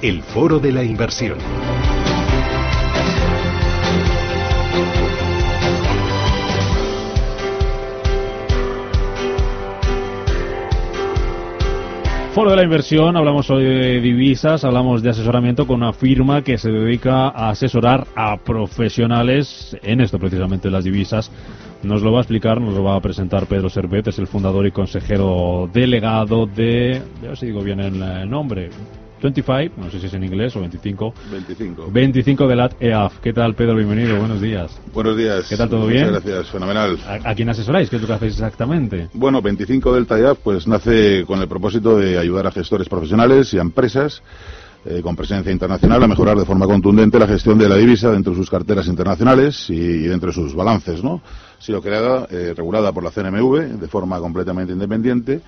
El Foro de la Inversión. Foro de la inversión, hablamos hoy de divisas, hablamos de asesoramiento con una firma que se dedica a asesorar a profesionales en esto precisamente las divisas. Nos lo va a explicar, nos lo va a presentar Pedro Servet, es el fundador y consejero delegado de, ver si digo bien el nombre, 25, no sé si es en inglés o 25. 25. 25 de la EAF. ¿Qué tal, Pedro? Bienvenido, buenos días. Buenos días. ¿Qué tal, todo Muchas bien? gracias, fenomenal. ¿A, a quién asesoráis? ¿Qué es lo que hacéis exactamente? Bueno, 25 Delta EAF pues nace con el propósito de ayudar a gestores profesionales y a empresas eh, con presencia internacional a mejorar de forma contundente la gestión de la divisa dentro de sus carteras internacionales y, y dentro de sus balances, ¿no? Ha sido creada, eh, regulada por la CNMV de forma completamente independiente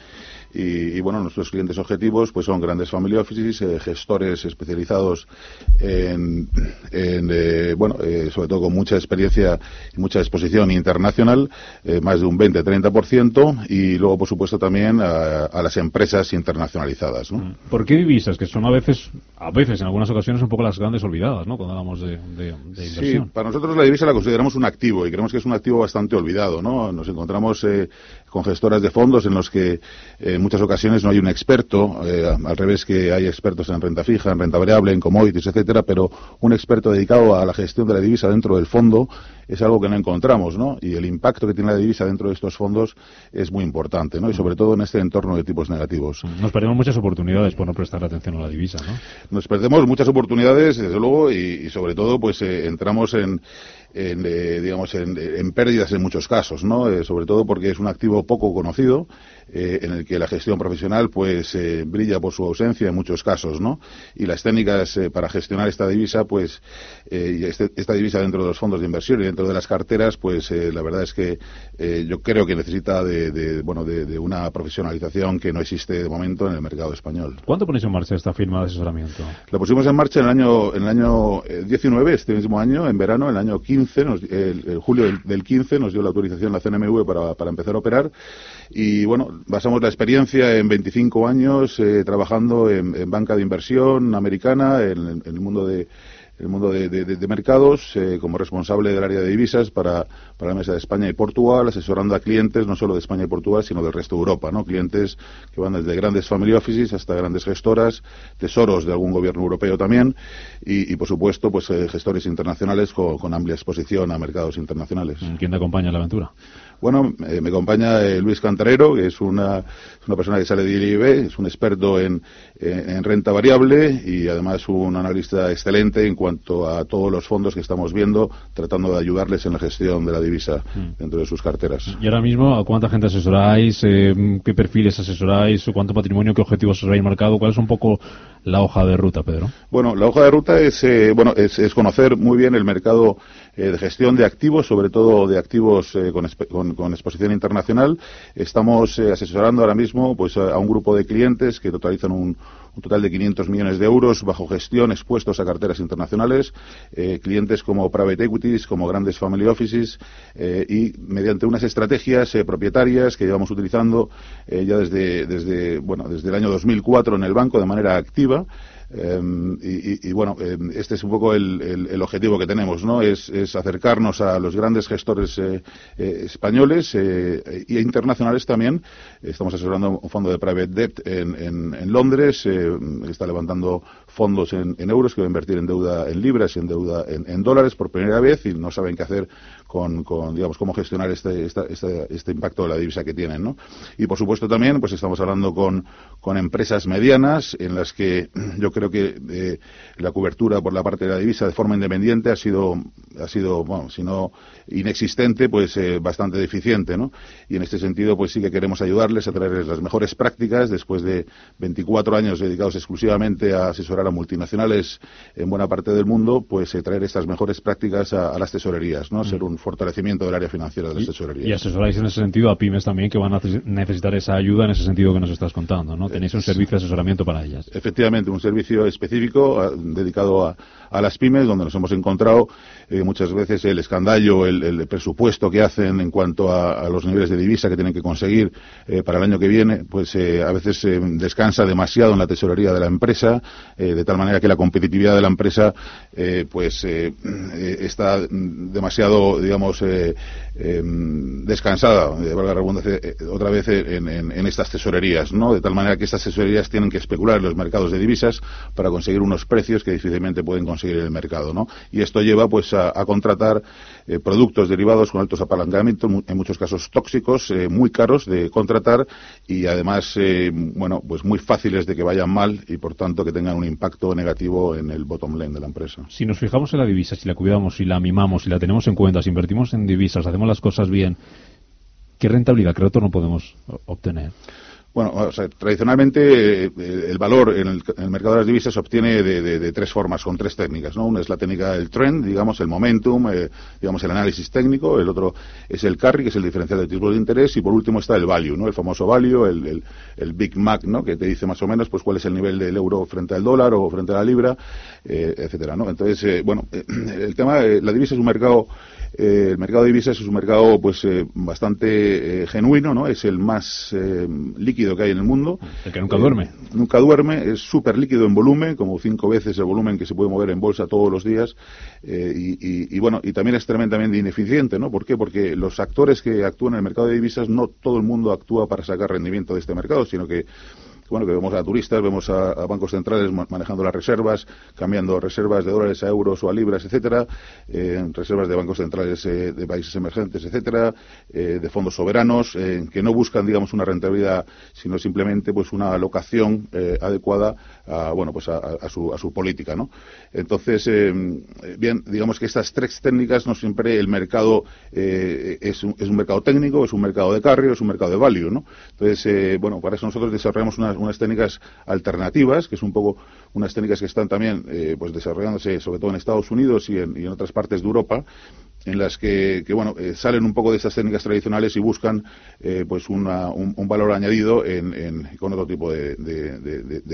y, y, bueno, nuestros clientes objetivos pues son grandes family offices, eh, gestores especializados en, en eh, bueno, eh, sobre todo con mucha experiencia y mucha exposición internacional, más de un 20-30%, y luego, por supuesto, también a, a las empresas internacionalizadas. ¿no? ¿Por qué divisas? Que son a veces, a veces, en algunas ocasiones, un poco las grandes olvidadas, ¿no? Cuando hablamos de, de, de inversión. Sí, para nosotros la divisa la consideramos un activo y creemos que es un activo bastante olvidado, ¿no? Nos encontramos eh, con gestoras de fondos en los que en muchas ocasiones no hay un experto, eh, al revés que hay expertos en renta fija, en renta variable, en commodities, etcétera, pero un experto dedicado a la gestión de la divisa dentro del fondo es algo que no encontramos, ¿no? Y el impacto que tiene la divisa dentro de estos fondos es muy importante, ¿no? Y sobre todo en este entorno de tipos negativos. Nos perdemos muchas oportunidades por no prestar atención a la divisa, ¿no? Nos perdemos muchas oportunidades, desde luego, y, y sobre todo, pues eh, entramos en, en eh, digamos, en, en, pérdidas en muchos casos, ¿no? Eh, sobre todo porque es un activo poco conocido, eh, en el que la gestión profesional, pues, eh, brilla por su ausencia en muchos casos, ¿no? Y las técnicas eh, para gestionar esta divisa, pues, y este, esta divisa dentro de los fondos de inversión y dentro de las carteras, pues, la verdad es que yo creo que necesita de, de bueno, de, de, una profesionalización que no existe de momento en el mercado español. ¿Cuándo ponéis en marcha esta firma de asesoramiento? La pusimos en marcha en el año, en el año 19, este mismo año, en verano, en el año 15, nos, el, el, julio del, del, 15 nos dio la autorización la CNMV para, para empezar a operar y bueno, basamos la experiencia en 25 años eh, trabajando en, en, banca de inversión americana, en, en el mundo de el mundo de, de, de mercados eh, como responsable del área de divisas para, para, la mesa de España y Portugal, asesorando a clientes no solo de España y Portugal, sino del resto de Europa, ¿no? Clientes que van desde grandes family offices hasta grandes gestoras, tesoros de algún gobierno europeo también y, y por supuesto, pues eh, gestores internacionales con, con, amplia exposición a mercados internacionales. ¿Quién te acompaña en la aventura? Bueno, eh, me acompaña eh, Luis Cantarero, que es una, una persona que sale de IRIB, es un experto en, en, en, renta variable y además un analista excelente en cuanto a todos los fondos que estamos viendo, tratando de ayudarles en la gestión de la divisa mm. dentro de sus carteras. ¿Y ahora mismo a cuánta gente asesoráis? Eh, ¿Qué perfiles asesoráis? ¿Cuánto patrimonio, qué objetivos os habéis marcado? ¿Cuál es un poco la hoja de ruta, Pedro? Bueno, la hoja de ruta es, eh, bueno, es, es, conocer muy bien el mercado eh, de gestión de activos, sobre todo de activos eh, con, exposición internacional. Estamos eh, asesorando ahora mismo pues, a, un grupo de clientes que totalizan un, un, total de 500 millones de euros bajo gestión expuestos a carteras internacionales, clientes como private equities, como grandes family offices y mediante unas estrategias propietarias que llevamos utilizando ya desde, desde, bueno, desde el año 2004 en el banco de manera activa. Eh, y, bueno, eh, este es un poco el, objetivo que tenemos, ¿no? Es, acercarnos a los grandes gestores eh, eh españoles e internacionales también. Estamos asesorando un fondo de private debt en, en, en Londres, está levantando fondos en, euros que va a invertir en deuda en libras y en deuda en, dólares por primera vez y no saben qué hacer con, digamos, cómo gestionar este, este, impacto de la divisa que tienen, ¿no? Y por supuesto también, pues estamos hablando con, con empresas medianas en las que yo creo que eh, la cobertura por la parte de la divisa de forma independiente ha sido, ha sido, bueno, si no inexistente, pues eh, bastante deficiente, ¿no? Y en este sentido, pues sí que queremos ayudarles a traerles las mejores prácticas después de 24 años dedicados exclusivamente a asesorar a multinacionales en buena parte del mundo, pues eh, traer estas mejores prácticas a, las tesorerías, ¿no? Ser mm. un fortalecimiento del área financiera de las tesorerías. Y asesoráis en ese sentido a pymes también que van a necesitar esa ayuda en ese sentido que nos estás contando, ¿no? Tenéis un servicio de asesoramiento para ellas. Efectivamente, un servicio específico dedicado a, a las pymes, donde nos hemos encontrado eh, muchas veces el escandallo, el, presupuesto que hacen en cuanto a, los niveles de divisa que tienen que conseguir eh, para el año que viene, pues eh, a veces descansa demasiado en la tesorería de la empresa, de tal manera que la competitividad de la empresa pues está demasiado, digamos, descansada, valga la redundancia, otra vez en, en, estas tesorerías, ¿no? De tal manera que estas tesorerías tienen que especular en los mercados de divisas para conseguir unos precios que difícilmente pueden conseguir en el mercado, ¿no? Y esto lleva, pues, a, contratar eh, productos derivados con altos apalancamientos, en muchos casos tóxicos, eh, muy caros de contratar y además, eh, bueno, pues muy fáciles de que vayan mal y por tanto que tengan un impacto negativo en el bottom line de la empresa. Si nos fijamos en la divisa, si la cuidamos, si la mimamos, si la tenemos en cuenta, si invertimos en divisas, hacemos las cosas bien, ¿qué rentabilidad, qué retorno podemos obtener? Bueno, tradicionalmente eh, el valor en el, mercado de las divisas se obtiene de, tres formas, con tres técnicas, ¿no? Una es la técnica del trend, digamos, el momentum, eh, digamos, el análisis técnico, el otro es el carry, que es el diferencial de tipo de interés, y por último está el value, ¿no? El famoso value, el, Big Mac, ¿no? Que te dice más o menos, pues, cuál es el nivel del euro frente al dólar o frente a la libra, eh, etcétera, ¿no? Entonces, bueno, el tema, la divisa es un mercado eh, el mercado de divisas es un mercado pues eh, bastante eh, genuino, ¿no? Es el más líquido que hay en el mundo. El que nunca duerme. Nunca duerme, es súper líquido en volumen, como cinco veces el volumen que se puede mover en bolsa todos los días. Y, y, bueno, y también es tremendamente ineficiente, ¿no? ¿Por qué? Porque los actores que actúan en el mercado de divisas, no todo el mundo actúa para sacar rendimiento de este mercado, sino que bueno, que vemos a turistas, vemos a, bancos centrales manejando las reservas, cambiando reservas de dólares a euros o a libras, etcétera, eh, reservas de bancos centrales eh, de países emergentes, etcétera, eh, de fondos soberanos, que no buscan, digamos, una rentabilidad, sino simplemente, pues, una alocación adecuada a, bueno, pues, a, su, a su política, ¿no? Entonces, bien, digamos que estas tres técnicas no siempre el mercado es un, es, un, mercado técnico, es un mercado de carrio, es un mercado de value, ¿no? Entonces, bueno, para eso nosotros desarrollamos unas unas técnicas alternativas, que es un poco unas técnicas que están también eh, pues desarrollándose sobre todo en Estados Unidos y en, otras partes de Europa, en las que, bueno eh, salen un poco de estas técnicas tradicionales y buscan eh, pues un, valor añadido en, con otro tipo de,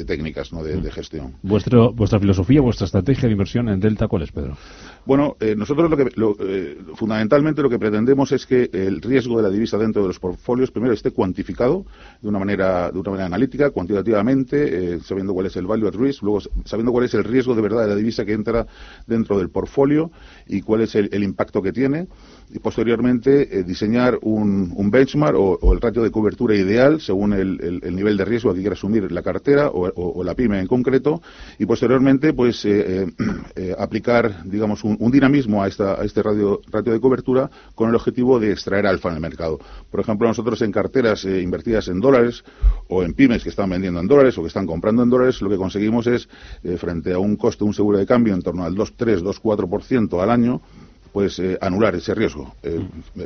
técnicas ¿no? de, gestión. ¿Vuestro, vuestra filosofía, vuestra estrategia de inversión en Delta, ¿cuál es, Pedro? Bueno, nosotros lo que fundamentalmente lo que pretendemos es que el riesgo de la divisa dentro de los portfolios primero esté cuantificado de una manera de una manera analítica, cuantitativamente, sabiendo cuál es el value at risk luego sabiendo cuál es el riesgo de verdad de la divisa que entra dentro del portfolio y cuál es el, impacto que tiene, y posteriormente eh, diseñar un, benchmark o, el ratio de cobertura ideal según el, nivel de riesgo que quiera asumir la cartera o, la pyme en concreto, y posteriormente pues eh, eh, aplicar digamos un, dinamismo a, esta, a este ratio, ratio de cobertura con el objetivo de extraer alfa en el mercado. Por ejemplo, nosotros en carteras invertidas en dólares o en pymes que están vendiendo en dólares o que están comprando en dólares, lo que conseguimos es, eh, frente a un coste un seguro de cambio en torno al 2-3, 2-4% al año, pues eh, anular ese riesgo. Eh,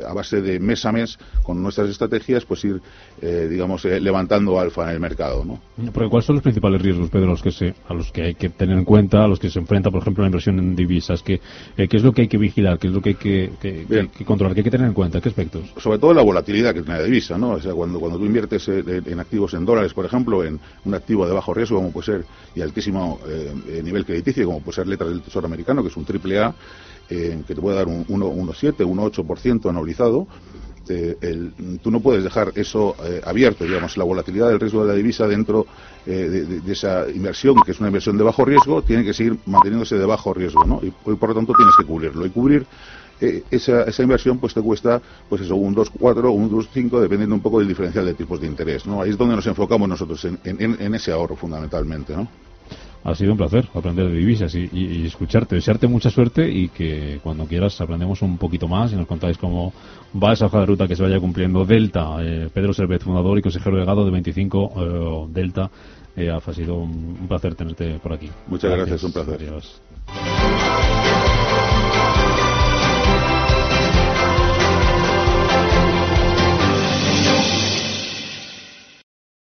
a base de mes a mes, con nuestras estrategias, pues ir, eh, digamos, levantando alfa en el mercado. ¿no? Porque ¿cuáles son los principales riesgos, Pedro, los que se, a los que hay que tener en cuenta, a los que se enfrenta, por ejemplo, la inversión en divisas? ¿Qué, ¿Qué es lo que hay que vigilar? ¿Qué es lo que hay que, controlar? ¿Qué hay que tener en cuenta? ¿Qué aspectos? Sobre todo la volatilidad que tiene la divisa, ¿no? O sea, cuando, cuando tú inviertes en activos en dólares, por ejemplo, en un activo de bajo riesgo, como puede ser, y altísimo nivel crediticio, como puede ser letras del Tesoro americano, que es un triple A, que te puede dar un 1,7, 1,8% anualizado, eh, tú no puedes dejar eso eh, abierto, digamos, la volatilidad del riesgo de la divisa dentro eh, de, esa inversión, que es una inversión de bajo riesgo, tiene que seguir manteniéndose de bajo riesgo, ¿no? Y, por lo tanto tienes que cubrirlo. Y cubrir esa, esa, inversión pues te cuesta pues eso un 2,4 o un 2,5 dependiendo un poco del diferencial de tipos de interés, ¿no? Ahí es donde nos enfocamos nosotros en, en, en ese ahorro fundamentalmente, ¿no? Ha sido un placer aprender de divisas y, escucharte, desearte mucha suerte y que cuando quieras aprendemos un poquito más y nos contáis cómo va esa hoja de ruta que se vaya cumpliendo. Delta, eh, Pedro Servet, fundador y consejero delegado de 25 eh, Delta. Eh, ha sido un, placer tenerte por aquí. Muchas gracias, un placer. Adiós.